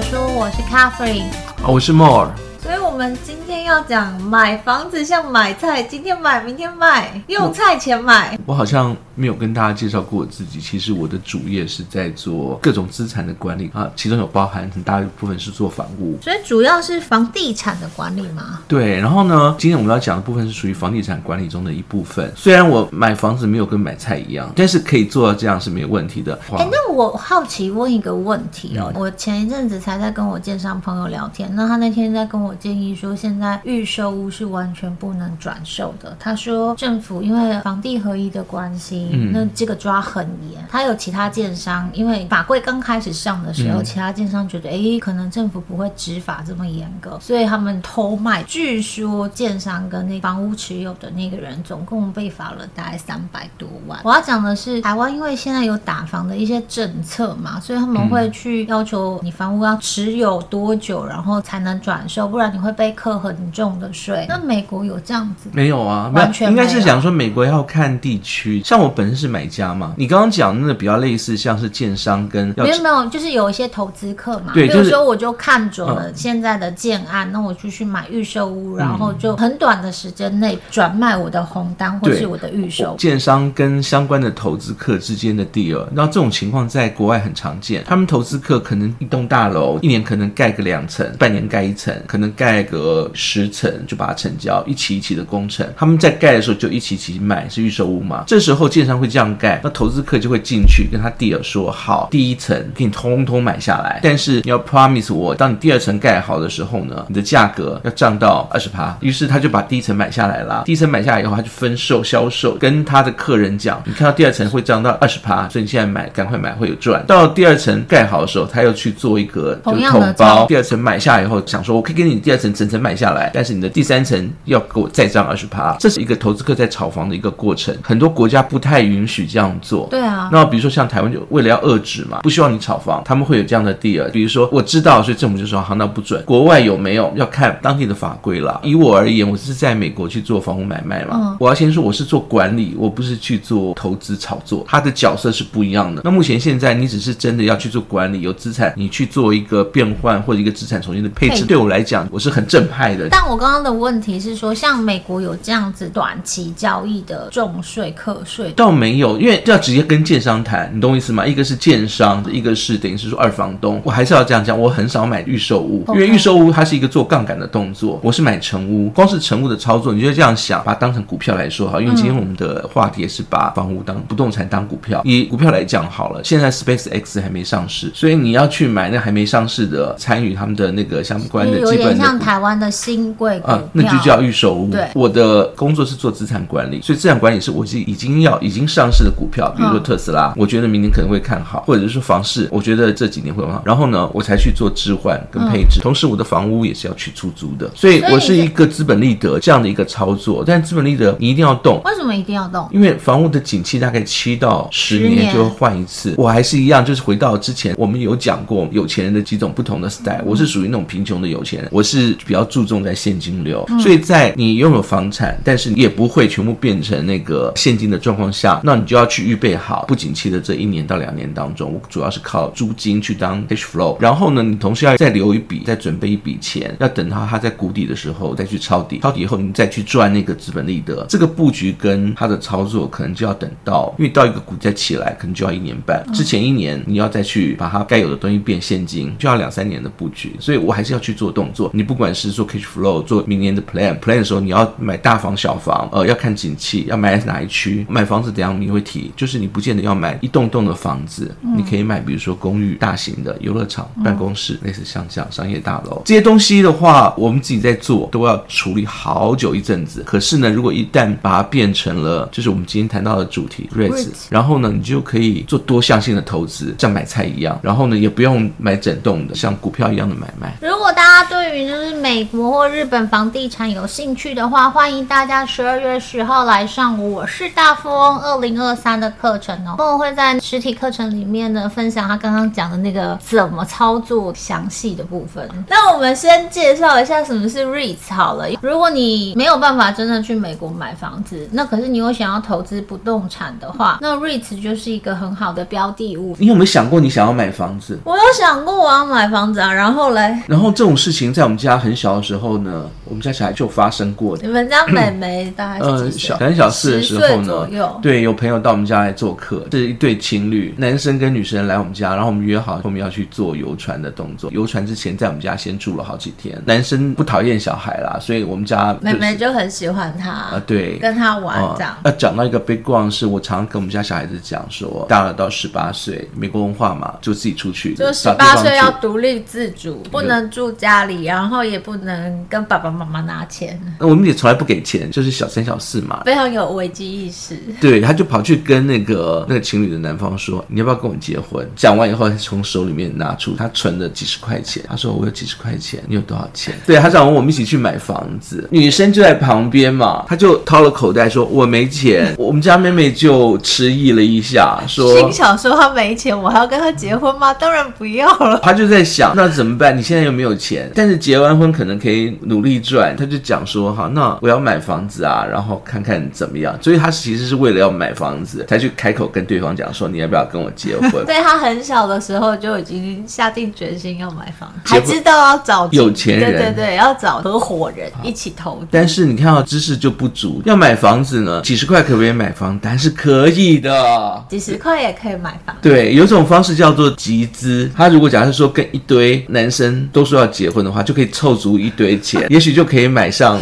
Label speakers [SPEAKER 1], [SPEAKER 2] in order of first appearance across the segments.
[SPEAKER 1] 说书，我是 Catherine，
[SPEAKER 2] 我是 More。
[SPEAKER 1] 所以，我们今天要讲买房子像买菜，今天买，明天卖，用菜钱买。
[SPEAKER 2] 我，我好像没有跟大家介绍过我自己。其实我的主业是在做各种资产的管理啊，其中有包含很大一部分是做房屋，
[SPEAKER 1] 所以主要是房地产的管理嘛？
[SPEAKER 2] 对。然后呢，今天我们要讲的部分是属于房地产管理中的一部分。虽然我买房子没有跟买菜一样，但是可以做到这样是没有问题的。
[SPEAKER 1] 哎，那我好奇问一个问题哦，嗯、我前一阵子才在跟我建商朋友聊天，那他那天在跟我建议说，现在预售屋是完全不能转售的。他说政府因为房地合一的关系，嗯、那这个抓很严。他有其他建商，因为法规刚开始上的时候，嗯、其他建商觉得，哎，可能政府不会执法这么严格，所以他们偷卖。据说建商跟那房屋持有的那个人总共被罚了大概三百多万。我要讲的是，台湾因为现在有打房的一些政策嘛，所以他们会去要求你房屋要持有多久，然后才能转售，不然你会被课很重的税。那美国有这样子？
[SPEAKER 2] 没有啊，
[SPEAKER 1] 完全。
[SPEAKER 2] 应该是想说美国要看地区。像我本身是买家嘛，你刚刚讲那个比较类似，像是建商跟
[SPEAKER 1] 没有没有，就是有一些投资客嘛。
[SPEAKER 2] 对，就是、
[SPEAKER 1] 比如说我就看准了现在的建案，嗯、那我就去买预售屋，然后就很短的时间内转卖我的红单或是我的预售。
[SPEAKER 2] 建商跟相关的投资客之间的 deal，然后这种情况在国外很常见。他们投资客可能一栋大楼一年可能盖个两层，半年盖一层，可能盖个十层就把它成交，一期一期的工程。他们在盖的时候就一期一期买，是预售屋嘛？这时候建商会这样盖，那投资客就会进去跟他 deal 说好，第一层给你通通买下来，但是你要 promise 我，当你第二层盖好的时候呢，你的价格要涨到二十趴。于是他就把第一层买下来了，第一层买下来以后，他就分售销售，跟他的客人讲，你看到第二层会涨到二十趴，所以你现在买赶快买会有赚。到第二层盖好的时候，他又去做一个就是统包，第二层买下来以后，想说我可以给你第二层层层买下来，但是你的第三层要给我再涨二十趴。这是一个投资客在炒房的一个过程，很多国家不太允许这样做。
[SPEAKER 1] 对啊，
[SPEAKER 2] 那比如说像台湾就为了要遏制嘛，不希望你炒房，他们会有这样的 deal。比如说我知道，所以政府就说行道不准。国外有没有要看当地的法规啦。以我而言，我是在美国去做房屋买卖嘛，嗯、我要先说我是做管理，我不是去做投资炒作，他的角色是不一样的。那目前现在你只是真的要去做管理，有资产你去做一个变换或者一个资产重新的配置，对我来讲我是很正派的。
[SPEAKER 1] 但我刚刚的问题是说，像美国有这样子短期交易的重税课税，
[SPEAKER 2] 倒没有，因为要直接跟建商谈，你懂我意思吗？一个是建商，一个是等于是说二房东。我还是要这样讲，我很少买预售屋.因为预售屋它是一个做杠杆的动作。我是买成屋，光是成屋的操作，你就这样想，把它当成股票来说哈。因为今天我们的话题也是把房屋当不动产当股票，以股票来讲好了。现在 SpaceX 还没上市，所以你要去买那还没上市的，参与他们的那个相关的基本的，有点
[SPEAKER 1] 像台湾的新贵股
[SPEAKER 2] 啊，那就叫预售屋。
[SPEAKER 1] 对，
[SPEAKER 2] 我的工作是做资产管理，所以资产管理是我是已经要已经上市的股票，比如说特斯拉，我觉得明年可能会看好，或者是说房市，我觉得这几年会很好。然后呢，我才去做置换跟配置，同时我的房屋也是要去出租的，所以我是一个资本利得这样的一个操作。但资本利得你一定要动，
[SPEAKER 1] 为什么一定要动？
[SPEAKER 2] 因为房屋的景气大概七到十年就会换一次。我还是一样，就是回到之前我们有讲过有钱人的几种不同的 style，我是属于那种贫穷的有钱人，我是比较注重在现金流，所以在你拥有房产，但是你也不会全部变成那个现金的状况下，那你就要去预备好不景气的这一年到两年当中，我主要是靠租金去当 cash flow，然后呢，你同时要再留一笔，再准备一笔钱，要等到它在谷底的时候再去抄底，抄底以后你再去赚那个资本利得。这个布局跟它的操作可能就要等到，因为到一个股再起来，可能就要一年半，之前一年你要再去把它该有的东西变现金，就要两三年的布局，所以我还是要去做动作。你不管是做 cash flow，做明年的 plan plan 的时候，你要买大房小房，呃，要看景气，要买哪一区，买房子怎样你会提，就是你不见得要买一栋栋的房子，你可以买比如说公寓、大型的游乐场、办公室，类似像这样商业大楼这些东西的话，我们自己在做都要处理好久一阵子。可是呢，如果一旦把它变成了，就是我们今天谈到的主题 REITs，然后呢，你就可以做多项性的投资，像买菜一样，然后呢，也不用买整栋的，像股票一样的买卖。
[SPEAKER 1] 如果大家对于就是美国或日本房地产有兴趣的话，欢迎大家十二月十号来上我是大富翁二零二三的课程哦，我会在实体课程里面呢分享他刚刚讲的那个怎么操作详细的部分。那我们先介绍一下什么是 REITs 好了。如果你没有办法真的去美国买房子，那可是你又想要投资不动产的话，那 REITs 就是一个很好的标的物。
[SPEAKER 2] 你有没有想过你想要买房子？
[SPEAKER 1] 我有想过我要买房子啊，然后嘞，
[SPEAKER 2] 然后这种事情在我们家很小的时候呢，我们家小孩就发生过。
[SPEAKER 1] 你们家妹妹大概
[SPEAKER 2] 小很小四的时候呢，对，有朋友到我们家来做客，是一对情侣，男生跟女生来我们家，然后我们约好后面要去做游船的动作。游船之前在我们家先住了好几天。男生不讨厌小孩啦，所以我们家、就是、
[SPEAKER 1] 妹妹就很喜欢他啊，
[SPEAKER 2] 对，
[SPEAKER 1] 跟他玩这样。
[SPEAKER 2] 要讲、呃、到一个 background 是我常常跟我们家小孩子讲说，大了到十八岁，美国文化嘛，就自己出去，
[SPEAKER 1] 就十八岁要独立自主，不能住家里，然后也不能跟爸爸妈妈拿钱。
[SPEAKER 2] 那我们也从来不给钱，就是小三小四嘛，
[SPEAKER 1] 非常有危机意识。
[SPEAKER 2] 对，他就跑去跟那个那个情侣的男方说：“你要不要跟我结婚？”讲完以后，他从手里面拿出他存的几十块钱，他说：“我有几十块钱，你有多少钱？”对，他想问我们一起去买房子，女生就在旁边嘛，他就掏了口袋说：“我没钱。”我们家妹妹就迟疑了一下，说：“
[SPEAKER 1] 心想说他没钱，我还要跟他结婚吗？当然不要了。”
[SPEAKER 2] 他就在想，那怎么办？你现在又没有钱，但是结完婚可能可以努力赚。他就讲说：“哈，那我要买房子啊，然后看看怎么样。”所以他其实是为了要买房子，才去开口跟对方讲说：“你要不要跟我结婚？”
[SPEAKER 1] 对，他很小的时候就已经下定决心要买房子，还知道要找
[SPEAKER 2] 有钱人，
[SPEAKER 1] 对对对，要找合伙人一起投资。
[SPEAKER 2] 但是你看到知识就不足，要买房子呢，几十块可不可以买房？但是可以的，
[SPEAKER 1] 几十块也可以买房。
[SPEAKER 2] 对，有一种方式叫做集资。他如果假设说跟一堆男生都说要结婚的话，就可以凑足一堆钱，也许就可以买上。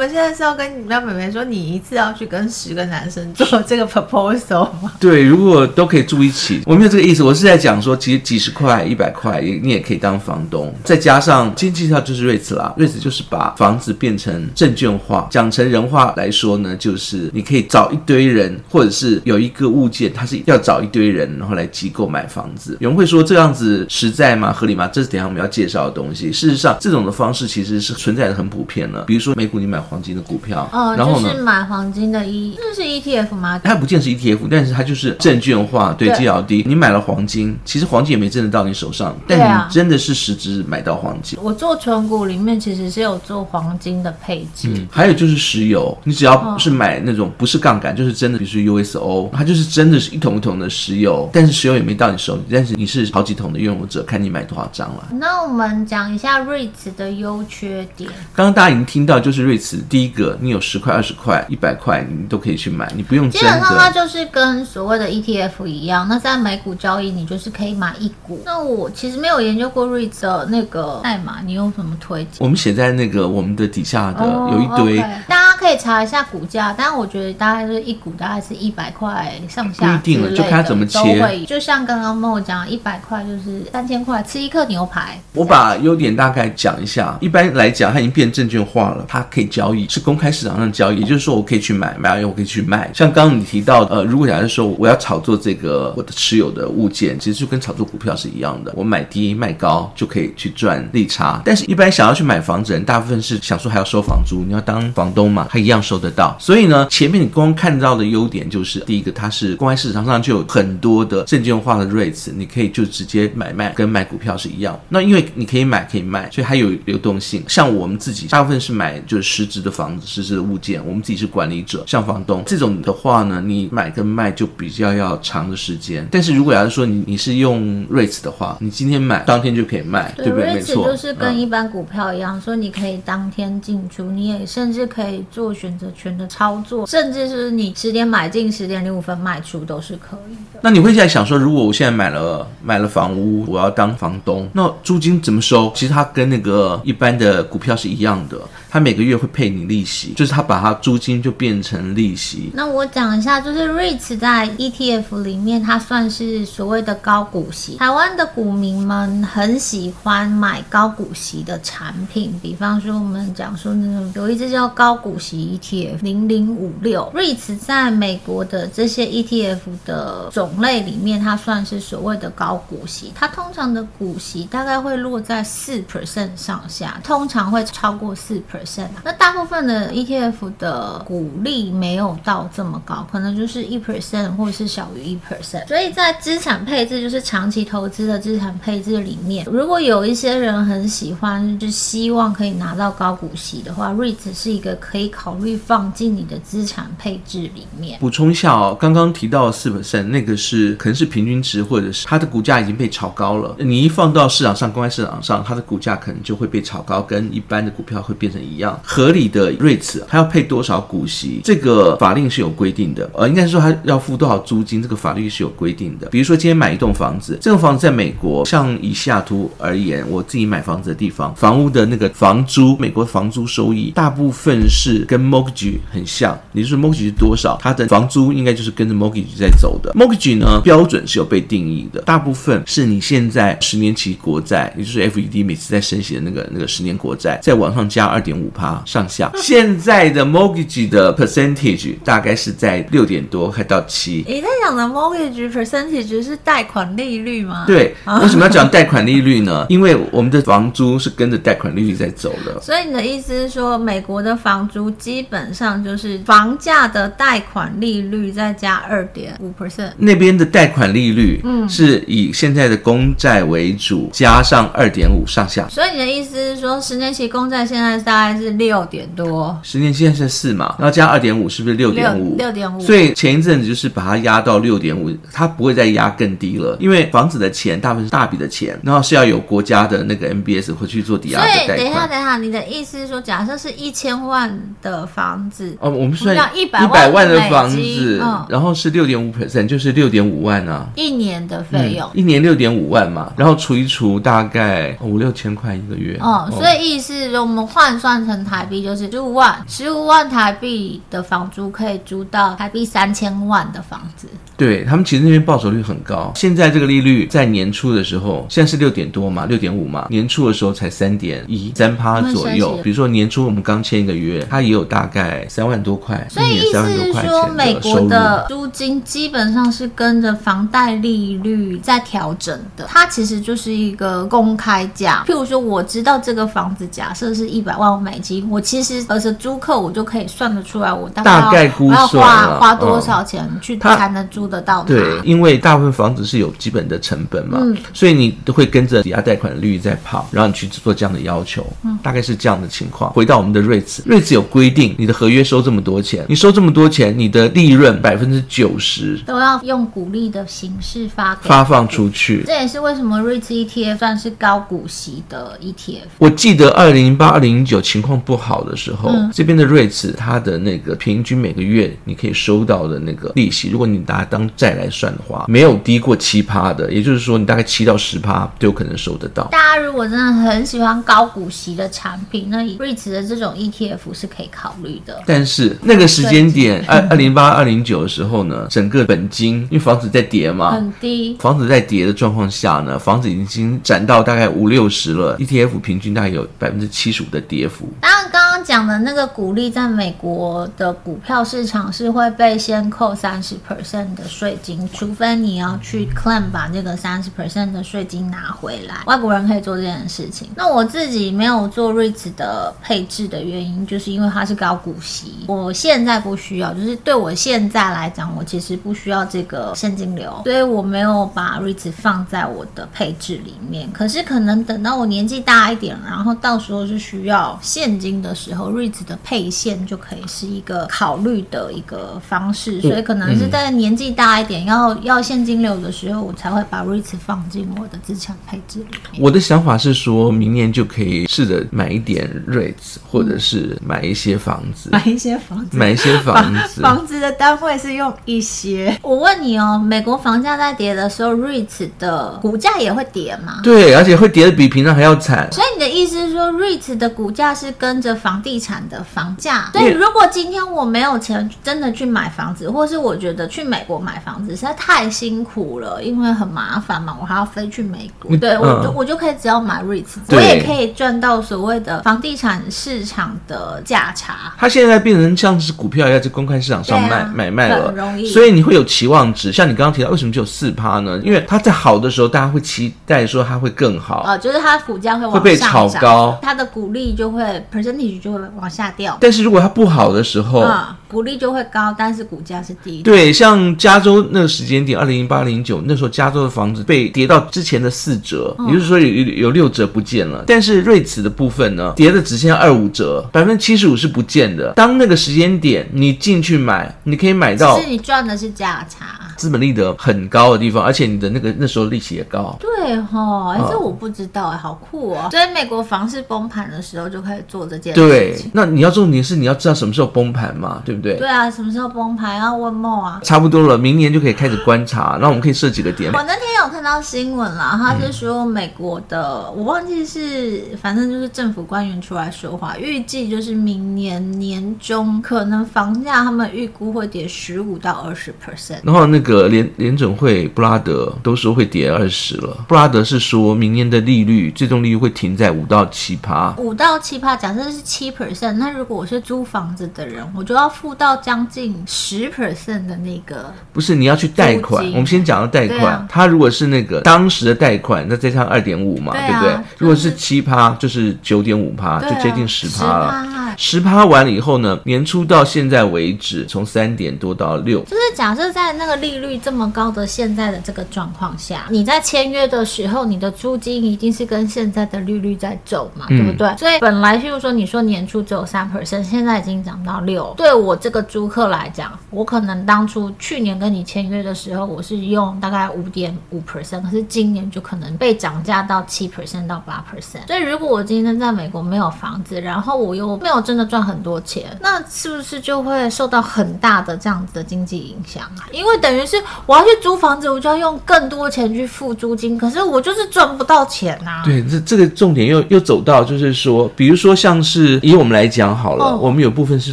[SPEAKER 1] 我们现在是要跟你们家妹妹说，你一次要去跟十个男生做这个 proposal 吗？
[SPEAKER 2] 对，如果都可以住一起，我没有这个意思，我是在讲说，其实几十块、一百块，你也可以当房东，再加上经济上就是瑞慈啦瑞慈就是把房子变成证券化，讲成人话来说呢，就是你可以找一堆人，或者是有一个物件，它是要找一堆人，然后来机构买房子。有人会说这样子实在吗？合理吗？这是等下我们要介绍的东西。事实上，这种的方式其实是存在的很普遍了。比如说美股，你买黄金的股票，
[SPEAKER 1] 哦，
[SPEAKER 2] 然后呢，
[SPEAKER 1] 就是买黄金的 E，这是 ETF 吗？
[SPEAKER 2] 它不见是 ETF，但是它就是证券化，对 GLD。你买了黄金，其实黄金也没真的到你手上，但你真的是实质买到黄金。
[SPEAKER 1] 我做存股里面其实是有做黄金的配置。
[SPEAKER 2] 嗯，还有就是石油，你只要是买那种不是杠杆，就是真的，比如说 USO，它就是真的是一桶一桶的石油，但是石油也没到你手里，但是你是好几桶的拥有者，看你买多少张了。
[SPEAKER 1] 那我们讲一下 REITs 的优缺点。
[SPEAKER 2] 刚刚大家已经听到，就是第一个，你有十块、二十块、一百块，你都可以去买，你不用。基本上
[SPEAKER 1] 它就是跟所谓的 ETF 一样，那在美股交易，你就是可以买一股。那我其实没有研究过 REITs 的那个代码，你有什么推荐？
[SPEAKER 2] 我们写在那个我们的底下的有一堆。
[SPEAKER 1] Oh, okay. 可以查一下股价，但我觉得大概是一股大概是一百块上下，
[SPEAKER 2] 不一定了，就看它怎么切。
[SPEAKER 1] 就像刚刚跟我讲，一百块就是三千块，吃一克牛排。
[SPEAKER 2] 我把优点大概讲一下。一般来讲，它已经变证券化了，它可以交易，是公开市场上交易，也就是说我可以去买，买完以后我可以去卖。像刚刚你提到，呃，如果假设说我要炒作这个我的持有的物件，其实就跟炒作股票是一样的，我买低卖高就可以去赚利差。但是，一般想要去买房子人，大部分是想说还要收房租，你要当房东嘛。他一样收得到，所以呢，前面你光看到的优点就是，第一个，它是公开市场上就有很多的证券化的 REITs，你可以就直接买卖，跟买股票是一样。那因为你可以买可以卖，所以它有流动性。像我们自己大部分是买就是实质的房子、实质的物件，我们自己是管理者，像房东这种的话呢，你买跟卖就比较要长的时间。但是如果要是说你你是用 REITs 的话，你今天买当天就可以卖，对，对不对？没错，
[SPEAKER 1] 就是跟一般股票一样，嗯、说你可以当天进出，你也甚至可以做选择。权的操作，甚至是你十点买进，十点零五分卖出，都是可以的。
[SPEAKER 2] 那你会在想说，如果我现在买了买了房屋，我要当房东，那租金怎么收？其实它跟那个一般的股票是一样的。他每个月会配你利息，就是他把它租金就变成利息。
[SPEAKER 1] 那我讲一下，就是 REITs 在 ETF 里面，它算是所谓的高股息。台湾的股民们很喜欢买高股息的产品，比方说我们讲说那种有一只叫高股息 ETF 零零五六。REITs 在美国的这些 ETF 的种类里面，它算是所谓的高股息。它通常的股息大概会落在四 percent 上下，通常会超过四 percent。percent。那大部分的 ETF 的股利没有到这么高，可能就是一 percent 或者是小于一 percent。所以在资产配置，就是长期投资的资产配置里面，如果有一些人很喜欢，就希望可以拿到高股息的话，REIT 是一个可以考虑放进你的资产配置里面。
[SPEAKER 2] 补充一下哦，刚刚提到四 percent 那个是可能是平均值，或者是它的股价已经被炒高了。你一放到市场上，公开市场上，它的股价可能就会被炒高，跟一般的股票会变成一一样。合理的 REITs 它要配多少股息，这个法令是有规定的。呃，应该是说它要付多少租金，这个法律是有规定的。比如说今天买一栋房子，这栋房子在美国，像以西雅图而言，我自己买房子的地方，房屋的那个房租，美国房租收益大部分是跟 mortgage 很像，也就是 mortgage 是多少，它的房租应该就是跟着 mortgage 在走的。mortgage 呢，标准是有被定义的，大部分是你现在十年期国债，也就是 FED 每次在升息的那个那个十年国债，再往上加二点五趴上下。现在的 mortgage 的 percentage 大概是在六点多，还到七。
[SPEAKER 1] 你在讲的 mortgage percentage 是贷款利率吗？
[SPEAKER 2] 对，为什么要讲贷款利率呢？因为我们的房租是跟着贷款利率在走的。
[SPEAKER 1] 所以你的意思是说，美国的房租基本上就是房价的贷款利率再加二点五 percent。
[SPEAKER 2] 那边的贷款利率，嗯，是以现在的公债为主，加上二点五上下。
[SPEAKER 1] 所以你的意思是说，十年期公债现在大概是六点多，
[SPEAKER 2] 十年期现在是四嘛，然后加二点五，是不是六点五？
[SPEAKER 1] 六点五。
[SPEAKER 2] 所以前一阵子就是把它压到六点五，它不会再压更低了，因为房子的钱大部分是大笔的钱，然后是要有国家的那个 MBS 会去做抵押的贷款。
[SPEAKER 1] 所以等一下，等一下，你的意思是说，假设是一千万的房子，
[SPEAKER 2] 哦，我们算
[SPEAKER 1] 一百
[SPEAKER 2] 一百万的房子，嗯，然后是六点五 percent，就是六点五万啊，
[SPEAKER 1] 一年的费用，
[SPEAKER 2] 嗯，一年六点五万嘛，然后除一除，大概五六千块一个月。
[SPEAKER 1] 哦，所以意思是我们换算成台币就是十五万，十五万台币的房租可以租到台币三千万的房子。
[SPEAKER 2] 对，他们其实那边报酬率很高，现在这个利率在年初的时候，现在是六点多嘛，六点五嘛，年初的时候才三点一三趴左右。比如说年初我们刚签一个月，它也有大概三万多块，
[SPEAKER 1] 所以意思是说，美国的租金基本上是跟着房贷利率在调整的，它其实就是一个公开价。譬如说，我知道这个房子假设是一百万美金，我其实而是租客我就可以算得出来，我大概
[SPEAKER 2] 估算
[SPEAKER 1] 要花花多少钱去才能租得到。
[SPEAKER 2] 对，因为大部分房子是有基本的成本嘛，嗯、所以你都会跟着抵押贷款的利率在跑，然后你去做这样的要求，嗯、大概是这样的情况。回到我们的 REITs，REITs 有规定，你的合约收这么多钱，你收这么多钱，你的利润百分之九十
[SPEAKER 1] 都要用股利的形式发
[SPEAKER 2] 发放出去。
[SPEAKER 1] 这也是为什么 REITs ETF 算是高股息的 ETF。
[SPEAKER 2] 我记得二零零八、二零零九情况不好的时候，嗯、这边的 REITs 它的那个平均每个月你可以收到的那个利息，如果你拿当债来算的话，没有低过七趴的，也就是说你大概七到十趴都有可能收得到。
[SPEAKER 1] 大家如果真的很喜欢高股息的产品，那 REITs 的这种 ETF 是可以考虑的。
[SPEAKER 2] 但是那个时间点，二二零八二零九的时候呢，整个本金因为房子在跌嘛，
[SPEAKER 1] 很低，
[SPEAKER 2] 房子在跌的状况下呢，房子已经涨到大概五六十了，ETF 平均大概有百分之七十五的跌幅。
[SPEAKER 1] 当然，讲的那个股利，在美国的股票市场是会被先扣三十 percent 的税金，除非你要去 claim 把这个三十 percent 的税金拿回来。外国人可以做这件事情。那我自己没有做 REITs 的配置的原因，就是因为它是高股息，我现在不需要，就是对我现在来讲，我其实不需要这个现金流，所以我没有把 REITs 放在我的配置里面。可是可能等到我年纪大一点，然后到时候是需要现金的时候，REITs 的配现就可以是一个考虑的一个方式。所以可能是在年纪大一点，要要现金流的时候，我才会把 REITs 放进我的资产配置里面。
[SPEAKER 2] 我的想法是说，明年就可以试着买一点 REITs，或者是 买一些房子，
[SPEAKER 1] 买一些房子，
[SPEAKER 2] 买一些房子。
[SPEAKER 1] 房子的单位是用一些。我问你哦，美国房价在跌的时候，REITs 的股价也会跌吗？
[SPEAKER 2] 对，而且会跌的比平常还要惨。
[SPEAKER 1] 所以你的意思是说，REITs 的股价是跟着房地产的房价？所以如果今天我没有钱真的去买房子，或是我觉得去美国买房子实在太辛苦了，因为很麻烦嘛，我还要飞去美国。对，我就、嗯、我就可以只要买 REITs，我也可以赚到所谓的房地产市场的价差。
[SPEAKER 2] 它现在变成像是股票一样在公开市场上卖、啊、买卖了，
[SPEAKER 1] 很容易。
[SPEAKER 2] 所以你会有期望值，像你刚刚提到，为什么只有四趴呢？因为它在好的时候，大家会期待说它会更好。
[SPEAKER 1] 呃，就是它股价会往上
[SPEAKER 2] 会被炒高，
[SPEAKER 1] 它的股利就会 percentage 就往下掉。
[SPEAKER 2] 但是如果它不好的时候，
[SPEAKER 1] 股利就会高，但是股价是低。
[SPEAKER 2] 对，像加州那个时间点，二零零八零九那时候，加州的房子被跌到之前的四折，嗯、也就是说有有六折不见了。但是瑞慈的部分呢，跌的只剩下二五折，百分之七十五是不见的。当那个时间点你进去买，你可以买到，
[SPEAKER 1] 其实你赚的是价差。
[SPEAKER 2] 资本利得很高的地方，而且你的那个那时候利息也高。
[SPEAKER 1] 对哈，哎，这我不知道哎，好酷哦！所以美国房市崩盘的时候就开始做这件事。
[SPEAKER 2] 对，那你要重点是你要知道什么时候崩盘嘛，对不对？
[SPEAKER 1] 对啊，什么时候崩盘要问梦啊？
[SPEAKER 2] 差不多了，明年就可以开始观察。那我们可以设几个点。
[SPEAKER 1] 我那天有看到新闻啦，他是说美国的，嗯、我忘记是，反正就是政府官员出来说话，预计就是明年年中可能房价他们预估会跌十五到二十 percent。
[SPEAKER 2] 然后那个联联准会布拉德都说会跌二十了。布拉德是说明年的利率最终利率会停在五到七趴。
[SPEAKER 1] 五到七趴，假设是七 percent，那如果我是租房子的人，我就要付到将近十 percent 的那个。
[SPEAKER 2] 不是，你要去贷款。我们先讲到贷款，他、啊、如果是那个当时的贷款，那再上二点五嘛，对不对？如果是七趴，就是九点五趴，就接近十趴了。十趴完了以后呢，年初到现在为止，从三点多到六，
[SPEAKER 1] 就是假设在那个利率这么高的现在的这个状况下，你在签约的时候，你的租金一定是跟现在的利率在走嘛，对不对？嗯、所以本来譬如说你说年初只有三 percent，现在已经涨到六。对我这个租客来讲，我可能当初去年跟你签约的时候，我是用大概五点五 percent，可是今年就可能被涨价到七 percent 到八 percent。所以如果我今天在美国没有房子，然后我又没有。真的赚很多钱，那是不是就会受到很大的这样子的经济影响啊？因为等于是我要去租房子，我就要用更多钱去付租金，可是我就是赚不到钱呐、啊。
[SPEAKER 2] 对，这这个重点又又走到就是说，比如说像是以我们来讲好了，哦、我们有部分是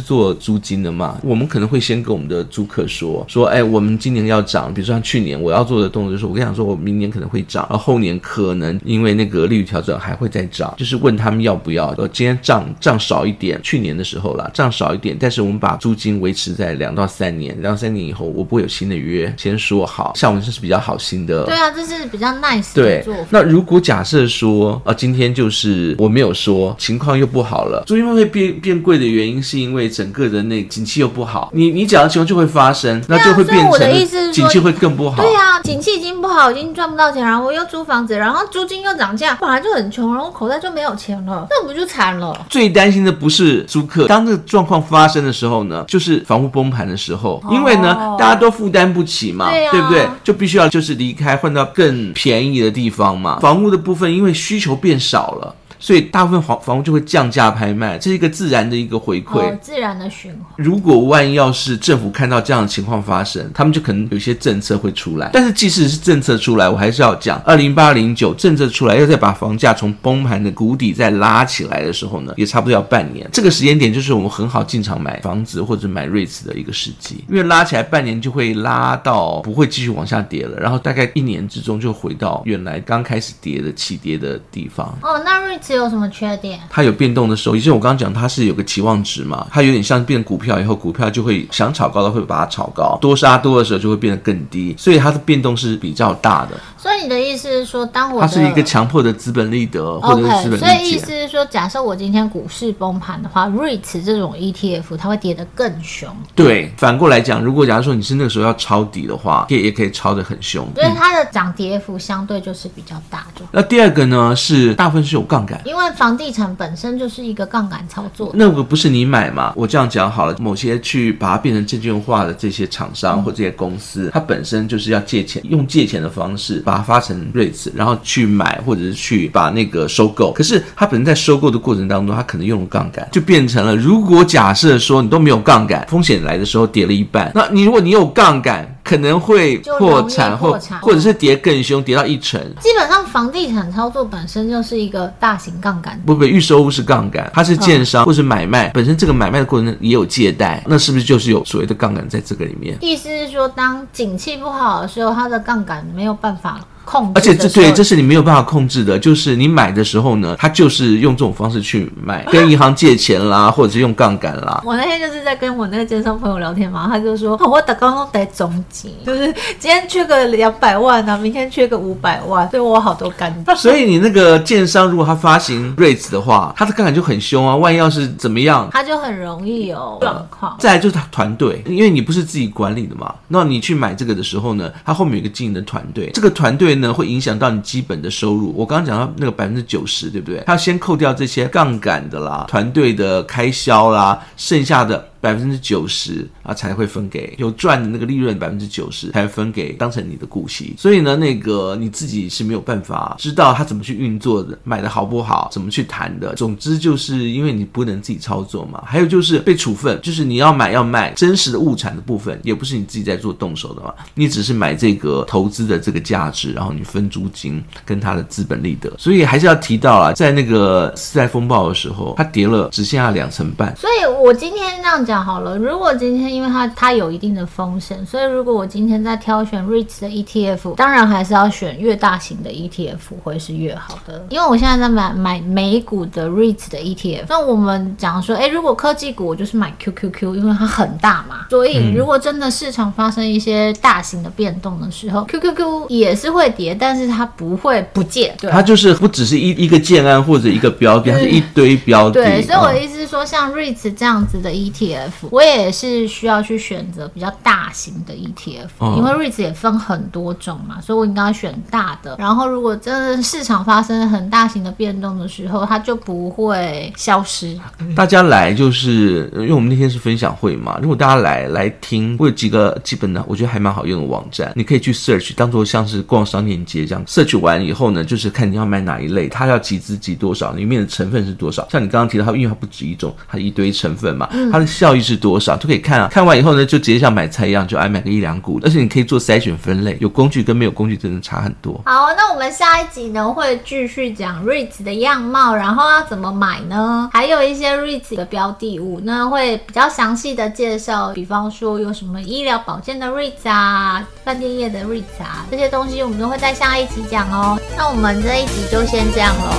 [SPEAKER 2] 做租金的嘛，我们可能会先跟我们的租客说说，哎，我们今年要涨，比如说像去年我要做的动作就是，我跟你讲说，我明年可能会涨，而后后年可能因为那个利率调整还会再涨，就是问他们要不要，呃，今天涨涨少一点。去年的时候啦，账少一点，但是我们把租金维持在两到三年，两到三年以后我不会有新的约，先说好，像我们这是比较好心的。
[SPEAKER 1] 对啊，这是比较 nice 的做法。
[SPEAKER 2] 对，那如果假设说，啊，今天就是我没有说，情况又不好了，租金会变变贵的原因是因为整个的那景气又不好，你你讲的情况就会发生，那就会变成景气会更不好。
[SPEAKER 1] 对啊，景气已经不好，已经赚不到钱，然后我又租房子，然后租金又涨价，本来就很穷，然后口袋就没有钱了，那不就惨了？
[SPEAKER 2] 最担心的不是租客。当这个状况发生的时候呢，就是房屋崩盘的时候，因为呢，大家都负担不起嘛，对，对不对？就必须要就是离开，换到更便宜的地方嘛。房屋的部分，因为需求变少了。所以大部分房房屋就会降价拍卖，这是一个自然的一个回馈，
[SPEAKER 1] 哦、自然的循环。
[SPEAKER 2] 如果万一要是政府看到这样的情况发生，他们就可能有一些政策会出来。但是即使是政策出来，我还是要讲，二零八零九政策出来，要再把房价从崩盘的谷底再拉起来的时候呢，也差不多要半年。这个时间点就是我们很好进场买房子或者买瑞慈的一个时机，因为拉起来半年就会拉到不会继续往下跌了，然后大概一年之中就回到原来刚开始跌的起跌的地方。
[SPEAKER 1] 哦，那瑞慈。是有什么缺点？
[SPEAKER 2] 它有变动的时候，也就是我刚刚讲，它是有个期望值嘛，它有点像变股票以后，股票就会想炒高的会把它炒高，多杀多的时候就会变得更低，所以它的变动是比较大的。
[SPEAKER 1] 所以你的意思是说，当我
[SPEAKER 2] 它是一个强迫的资本利得或者是资本。
[SPEAKER 1] 所以意思是说，假设我今天股市崩盘的话，REITs 这种 ETF 它会跌得更凶。
[SPEAKER 2] 对，反过来讲，如果假如说你是那个时候要抄底的话，也也可以抄得很凶。
[SPEAKER 1] 所以它的涨跌幅相对就是比较大的。
[SPEAKER 2] 那第二个呢，是大部分是有杠杆。
[SPEAKER 1] 因为房地产本身就是一个杠杆操作，
[SPEAKER 2] 那个不是你买嘛？我这样讲好了，某些去把它变成证券化的这些厂商或这些公司，嗯、它本身就是要借钱，用借钱的方式把它发成瑞慈，然后去买或者是去把那个收购。可是它本身在收购的过程当中，它可能用了杠杆，就变成了，如果假设说你都没有杠杆，风险来的时候跌了一半，那你如果你有杠杆。可能会破产，或或者是跌更凶，跌到一成。
[SPEAKER 1] 基本上房地产操作本身就是一个大型杠杆。
[SPEAKER 2] 不不，预售屋是杠杆，它是建商或是买卖，本身这个买卖的过程也有借贷，那是不是就是有所谓的杠杆在这个里面？
[SPEAKER 1] 意思是说，当景气不好的时候，它的杠杆没有办法。控制，
[SPEAKER 2] 而且这对这是你没有办法控制的，就是你买的时候呢，他就是用这种方式去买，跟银行借钱啦，或者是用杠杆啦。
[SPEAKER 1] 我那天就是在跟我那个健身朋友聊天嘛，他就说，我打刚刚得总结，就是今天缺个两百万啊，明天缺个五百万，对我好多干爹。
[SPEAKER 2] 所以你那个建商如果他发行 REITs 的话，他的杠杆就很凶啊，万一要是怎么样，
[SPEAKER 1] 他就很容易有状况。
[SPEAKER 2] 再来就是他团队，因为你不是自己管理的嘛，那你去买这个的时候呢，他后面有一个经营的团队，这个团队呢会影响到你基本的收入。我刚刚讲到那个百分之九十，对不对？他先扣掉这些杠杆的啦，团队的开销啦，剩下的。百分之九十啊才会分给有赚的那个利润，百分之九十才分给当成你的股息。所以呢，那个你自己是没有办法知道他怎么去运作的，买的好不好，怎么去谈的。总之就是因为你不能自己操作嘛。还有就是被处分，就是你要买要卖真实的物产的部分，也不是你自己在做动手的嘛。你只是买这个投资的这个价值，然后你分租金跟它的资本利得。所以还是要提到啊，在那个次贷风暴的时候，它跌了只剩下两成半。
[SPEAKER 1] 所以我今天这样讲。好了，如果今天因为它它有一定的风险，所以如果我今天在挑选 REITs 的 ETF，当然还是要选越大型的 ETF 会是越好的。因为我现在在买买美股的 REITs 的 ETF，那我们讲说，哎，如果科技股我就是买 QQQ，因为它很大嘛，所以如果真的市场发生一些大型的变动的时候，嗯，QQQ 也是会跌，但是它不会不见。对，
[SPEAKER 2] 它就是不只是一一个建案或者一个标的，它是一堆标的。
[SPEAKER 1] 对，所以我的意思是说，像 REITs 这样子的 ETF。我也是需要去选择比较大型的 ETF，哦，因为 REITs 也分很多种嘛，所以我应该选大的。然后如果真的市场发生很大型的变动的时候，它就不会消失。
[SPEAKER 2] 大家来就是因为我们那天是分享会嘛，如果大家来来听，我有几个基本的，我觉得还蛮好用的网站，你可以去 search，当做像是逛商店街这样。search 完以后呢，就是看你要买哪一类，它要集资集多少，里面的成分是多少。像你刚刚提到它，因为它不止一种，它一堆成分嘛，它的效益。是多少就可以看啊，看完以后呢，就直接像买菜一样，就爱买个一两股，而且你可以做筛选分类，有工具跟没有工具真的差很多。
[SPEAKER 1] 好，那我们下一集呢会继续讲 REITs 的样貌，然后要怎么买呢？还有一些 REITs 的标的物那，会比较详细的介绍，比方说有什么医疗保健的 REITs 啊，饭店业的 REITs 啊，这些东西我们都会在下一集讲哦。那我们这一集就先这样喽，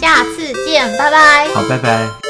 [SPEAKER 1] 下次见，拜拜。
[SPEAKER 2] 好，拜拜。